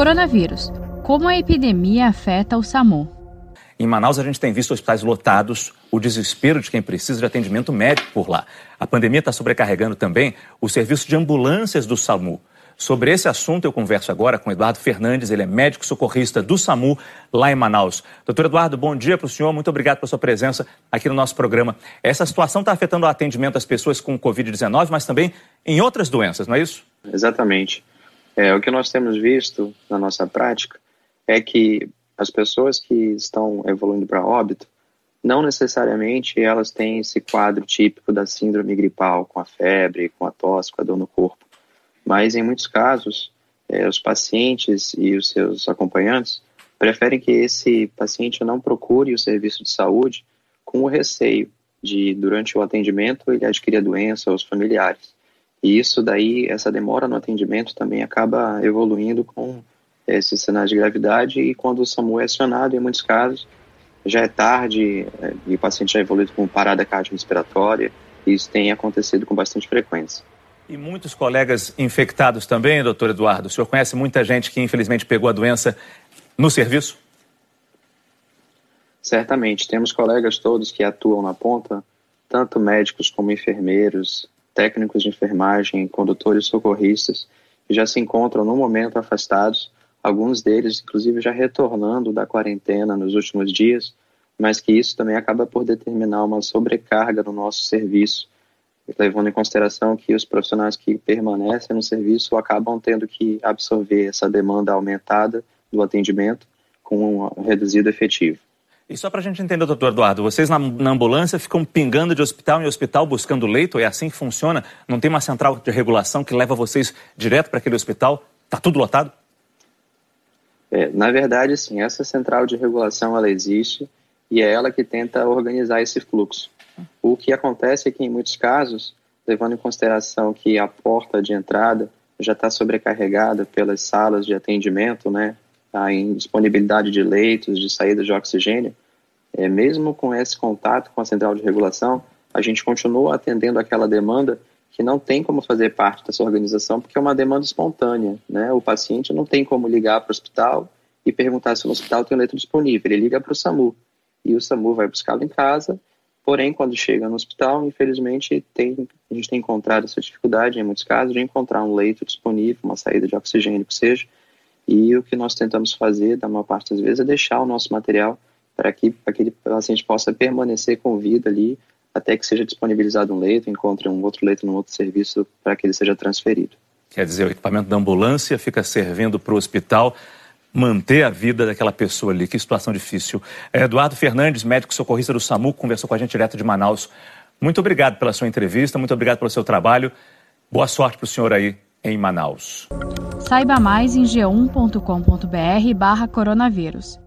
Coronavírus. Como a epidemia afeta o SAMU? Em Manaus, a gente tem visto hospitais lotados, o desespero de quem precisa de atendimento médico por lá. A pandemia está sobrecarregando também o serviço de ambulâncias do SAMU. Sobre esse assunto, eu converso agora com Eduardo Fernandes, ele é médico socorrista do SAMU lá em Manaus. Doutor Eduardo, bom dia para o senhor, muito obrigado pela sua presença aqui no nosso programa. Essa situação está afetando o atendimento das pessoas com Covid-19, mas também em outras doenças, não é isso? Exatamente. É, o que nós temos visto na nossa prática é que as pessoas que estão evoluindo para óbito, não necessariamente elas têm esse quadro típico da síndrome gripal, com a febre, com a tosse, com a dor no corpo. Mas, em muitos casos, é, os pacientes e os seus acompanhantes preferem que esse paciente não procure o serviço de saúde com o receio de, durante o atendimento, ele adquirir a doença aos familiares. E isso daí, essa demora no atendimento também acaba evoluindo com esses sinais de gravidade e quando o SAMU é acionado, em muitos casos, já é tarde é, e o paciente já é evoluído com parada cardiorrespiratória e isso tem acontecido com bastante frequência. E muitos colegas infectados também, doutor Eduardo? O senhor conhece muita gente que infelizmente pegou a doença no serviço? Certamente. Temos colegas todos que atuam na ponta, tanto médicos como enfermeiros, técnicos de enfermagem, condutores socorristas, que já se encontram no momento afastados alguns deles, inclusive, já retornando da quarentena nos últimos dias, mas que isso também acaba por determinar uma sobrecarga no nosso serviço, levando em consideração que os profissionais que permanecem no serviço acabam tendo que absorver essa demanda aumentada do atendimento com um reduzido efetivo. E só para a gente entender, doutor Eduardo, vocês na, na, ambulância ficam pingando de hospital em hospital buscando leito? É assim que funciona? Não tem uma central de regulação que leva vocês direto para aquele hospital? Está tudo lotado? É, na verdade, sim, essa central de regulação ela existe e é ela que tenta organizar esse fluxo. O que acontece é que, em muitos casos, levando em consideração que a porta de entrada já está sobrecarregada pelas salas de atendimento, né, a indisponibilidade de leitos, de saída de oxigênio, é, mesmo com esse contato com a central de regulação, a gente continua atendendo aquela demanda que não tem como fazer parte dessa organização porque é uma demanda espontânea, né? O paciente não tem como ligar para o hospital e perguntar se no hospital tem leito disponível. Ele liga para o SAMU e o SAMU vai buscá-lo em casa. Porém, quando chega no hospital, infelizmente, tem, a gente tem encontrado essa dificuldade, em muitos casos, de encontrar um leito disponível, uma saída de oxigênio, que seja. E o que nós tentamos fazer, da maior parte das vezes, é deixar o nosso material para que aquele paciente possa permanecer com vida ali até que seja disponibilizado um leito, encontre um outro leito num outro serviço para que ele seja transferido. Quer dizer, o equipamento da ambulância fica servindo para o hospital manter a vida daquela pessoa ali. Que situação difícil. Eduardo Fernandes, médico socorrista do SAMU, conversou com a gente direto de Manaus. Muito obrigado pela sua entrevista, muito obrigado pelo seu trabalho. Boa sorte para o senhor aí em Manaus. Saiba mais em g1.com.br barra coronavírus.